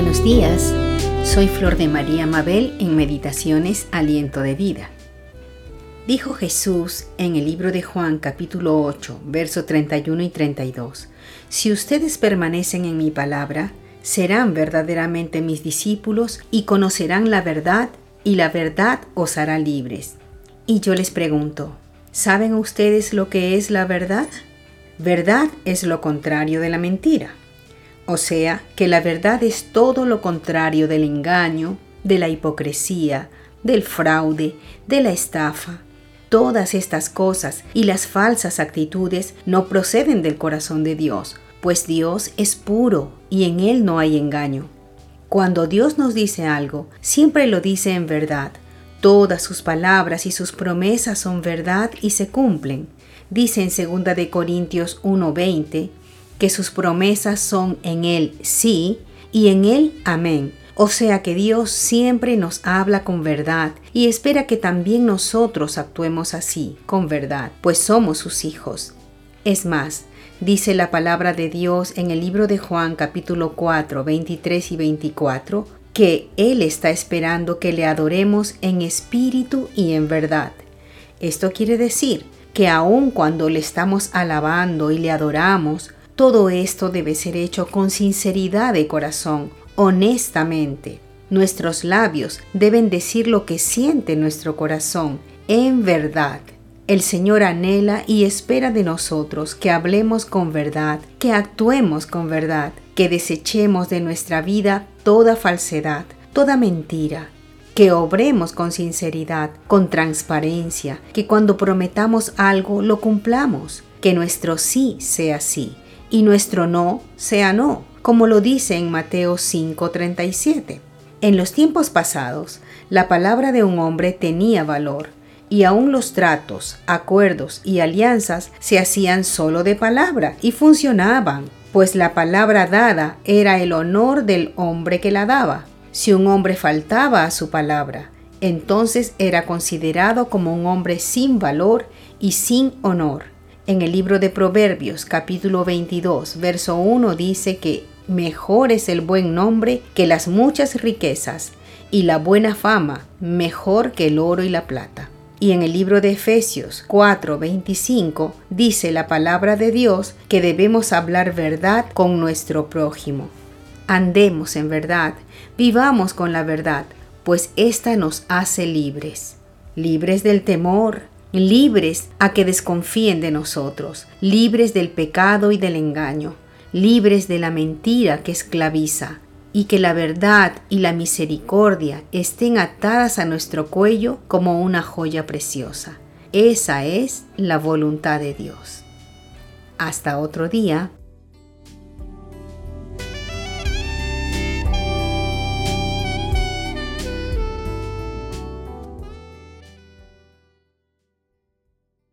Buenos días, soy Flor de María Mabel en Meditaciones Aliento de Vida. Dijo Jesús en el libro de Juan capítulo 8, verso 31 y 32, Si ustedes permanecen en mi palabra, serán verdaderamente mis discípulos y conocerán la verdad y la verdad os hará libres. Y yo les pregunto, ¿saben ustedes lo que es la verdad? Verdad es lo contrario de la mentira. O sea, que la verdad es todo lo contrario del engaño, de la hipocresía, del fraude, de la estafa. Todas estas cosas y las falsas actitudes no proceden del corazón de Dios, pues Dios es puro y en Él no hay engaño. Cuando Dios nos dice algo, siempre lo dice en verdad. Todas sus palabras y sus promesas son verdad y se cumplen. Dice en 2 de Corintios 1:20, que sus promesas son en Él sí y en Él amén. O sea que Dios siempre nos habla con verdad y espera que también nosotros actuemos así, con verdad, pues somos sus hijos. Es más, dice la palabra de Dios en el libro de Juan capítulo 4, 23 y 24, que Él está esperando que le adoremos en espíritu y en verdad. Esto quiere decir que aun cuando le estamos alabando y le adoramos, todo esto debe ser hecho con sinceridad de corazón, honestamente. Nuestros labios deben decir lo que siente nuestro corazón, en verdad. El Señor anhela y espera de nosotros que hablemos con verdad, que actuemos con verdad, que desechemos de nuestra vida toda falsedad, toda mentira, que obremos con sinceridad, con transparencia, que cuando prometamos algo lo cumplamos, que nuestro sí sea sí y nuestro no sea no, como lo dice en Mateo 5:37. En los tiempos pasados, la palabra de un hombre tenía valor, y aún los tratos, acuerdos y alianzas se hacían solo de palabra y funcionaban, pues la palabra dada era el honor del hombre que la daba. Si un hombre faltaba a su palabra, entonces era considerado como un hombre sin valor y sin honor. En el libro de Proverbios capítulo 22, verso 1 dice que mejor es el buen nombre que las muchas riquezas y la buena fama mejor que el oro y la plata. Y en el libro de Efesios 4, 25 dice la palabra de Dios que debemos hablar verdad con nuestro prójimo. Andemos en verdad, vivamos con la verdad, pues ésta nos hace libres, libres del temor, libres a que desconfíen de nosotros, libres del pecado y del engaño, libres de la mentira que esclaviza, y que la verdad y la misericordia estén atadas a nuestro cuello como una joya preciosa. Esa es la voluntad de Dios. Hasta otro día.